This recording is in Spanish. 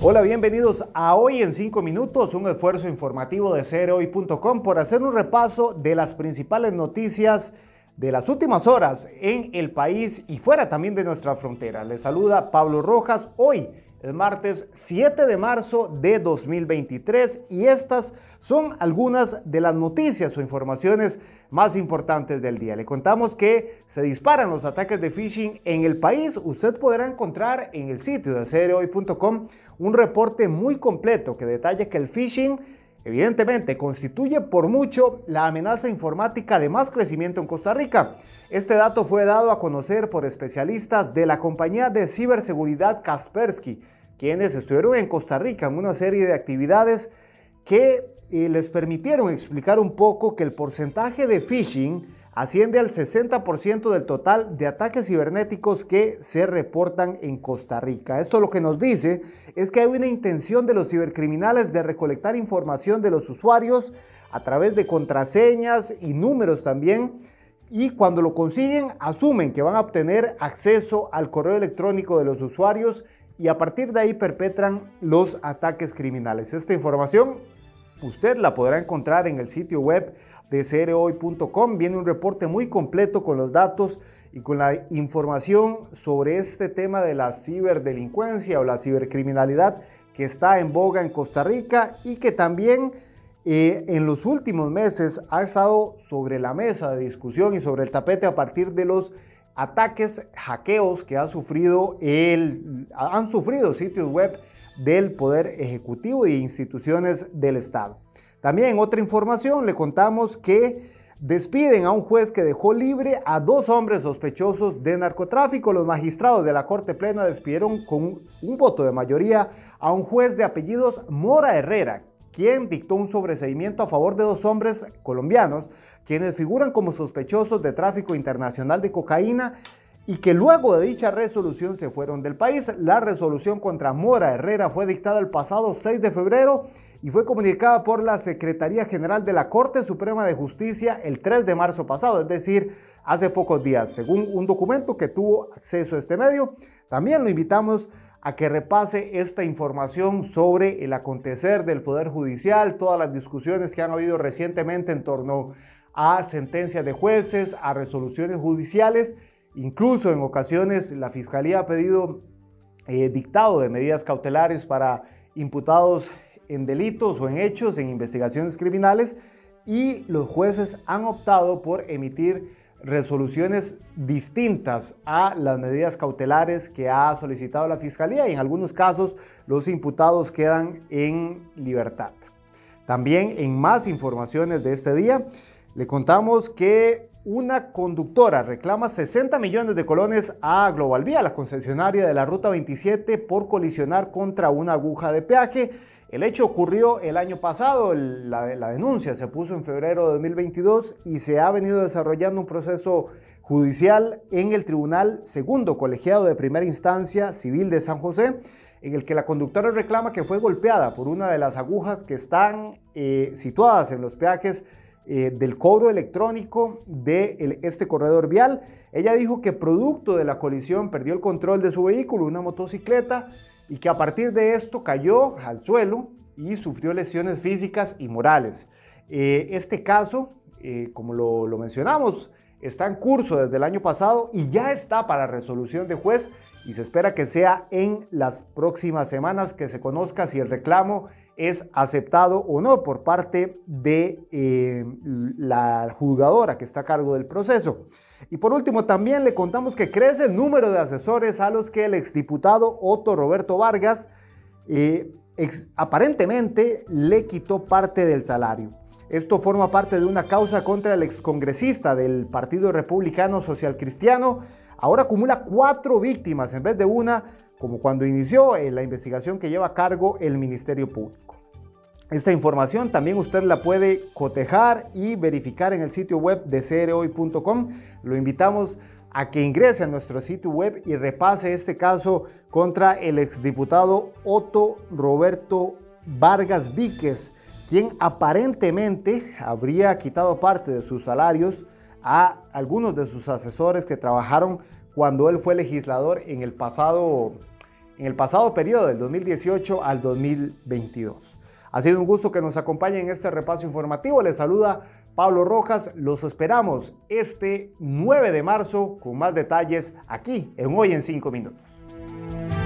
Hola, bienvenidos a Hoy en 5 Minutos, un esfuerzo informativo de CROI.com por hacer un repaso de las principales noticias de las últimas horas en el país y fuera también de nuestra frontera. Les saluda Pablo Rojas hoy el martes 7 de marzo de 2023 y estas son algunas de las noticias o informaciones más importantes del día. Le contamos que se disparan los ataques de phishing en el país. Usted podrá encontrar en el sitio de CROI.com un reporte muy completo que detalla que el phishing evidentemente constituye por mucho la amenaza informática de más crecimiento en Costa Rica. Este dato fue dado a conocer por especialistas de la compañía de ciberseguridad Kaspersky, quienes estuvieron en Costa Rica en una serie de actividades que eh, les permitieron explicar un poco que el porcentaje de phishing asciende al 60% del total de ataques cibernéticos que se reportan en Costa Rica. Esto lo que nos dice es que hay una intención de los cibercriminales de recolectar información de los usuarios a través de contraseñas y números también y cuando lo consiguen asumen que van a obtener acceso al correo electrónico de los usuarios y a partir de ahí perpetran los ataques criminales. Esta información usted la podrá encontrar en el sitio web de crhoy.com. Viene un reporte muy completo con los datos y con la información sobre este tema de la ciberdelincuencia o la cibercriminalidad que está en boga en Costa Rica y que también eh, en los últimos meses ha estado sobre la mesa de discusión y sobre el tapete a partir de los ataques, hackeos que ha sufrido el, han sufrido sitios web del Poder Ejecutivo e instituciones del Estado. También otra información le contamos que despiden a un juez que dejó libre a dos hombres sospechosos de narcotráfico. Los magistrados de la Corte Plena despidieron con un voto de mayoría a un juez de apellidos Mora Herrera, quien dictó un sobreseimiento a favor de dos hombres colombianos, quienes figuran como sospechosos de tráfico internacional de cocaína y que luego de dicha resolución se fueron del país. La resolución contra Mora Herrera fue dictada el pasado 6 de febrero y fue comunicada por la Secretaría General de la Corte Suprema de Justicia el 3 de marzo pasado, es decir, hace pocos días, según un documento que tuvo acceso a este medio. También lo invitamos a que repase esta información sobre el acontecer del Poder Judicial, todas las discusiones que han habido recientemente en torno a sentencias de jueces, a resoluciones judiciales. Incluso en ocasiones la Fiscalía ha pedido eh, dictado de medidas cautelares para imputados en delitos o en hechos, en investigaciones criminales, y los jueces han optado por emitir resoluciones distintas a las medidas cautelares que ha solicitado la Fiscalía y en algunos casos los imputados quedan en libertad. También en más informaciones de este día le contamos que una conductora reclama 60 millones de colones a Global Vía, la concesionaria de la Ruta 27, por colisionar contra una aguja de peaje. El hecho ocurrió el año pasado, la, denuncia se puso en febrero de 2022 y se ha venido desarrollando un proceso judicial en el Tribunal Segundo Colegiado de Primera Instancia Civil de San José, en el que la conductora reclama que fue golpeada por una de las agujas que están eh, situadas en los peajes eh, del cobro electrónico de este corredor vial. Ella dijo que producto de la colisión perdió el control de su vehículo, una motocicleta, y que a partir de esto cayó al suelo y sufrió lesiones físicas y morales. Eh, este caso, eh, como lo, lo, mencionamos, está en curso desde el año pasado y ya está para resolución de juez y se espera que sea en las próximas semanas que se conozca si el reclamo es aceptado o no por parte de eh, la juzgadora que está a cargo del proceso. Y por último, también le contamos que crece el número de asesores a los que el exdiputado Otto Roberto Vargas eh, aparentemente le quitó parte del salario. Esto forma parte de una causa contra el excongresista del Partido Republicano Social Cristiano. Ahora acumula cuatro víctimas en vez de una, como cuando inició eh, la investigación que lleva a cargo el Ministerio Público. Esta información también usted la puede cotejar y verificar en el sitio web de crhoy.com. Lo invitamos a que ingrese a nuestro sitio web y repase este caso contra el exdiputado Otto Roberto Vargas Víquez, quien aparentemente habría quitado parte de sus salarios a algunos de sus asesores que trabajaron cuando él fue legislador en el pasado en el pasado periodo del 2018 al 2022. Ha sido un gusto que nos acompañe en este repaso informativo. Les saluda Pablo Rojas. Los esperamos este 9 de marzo con más detalles aquí en Hoy en 5 Minutos.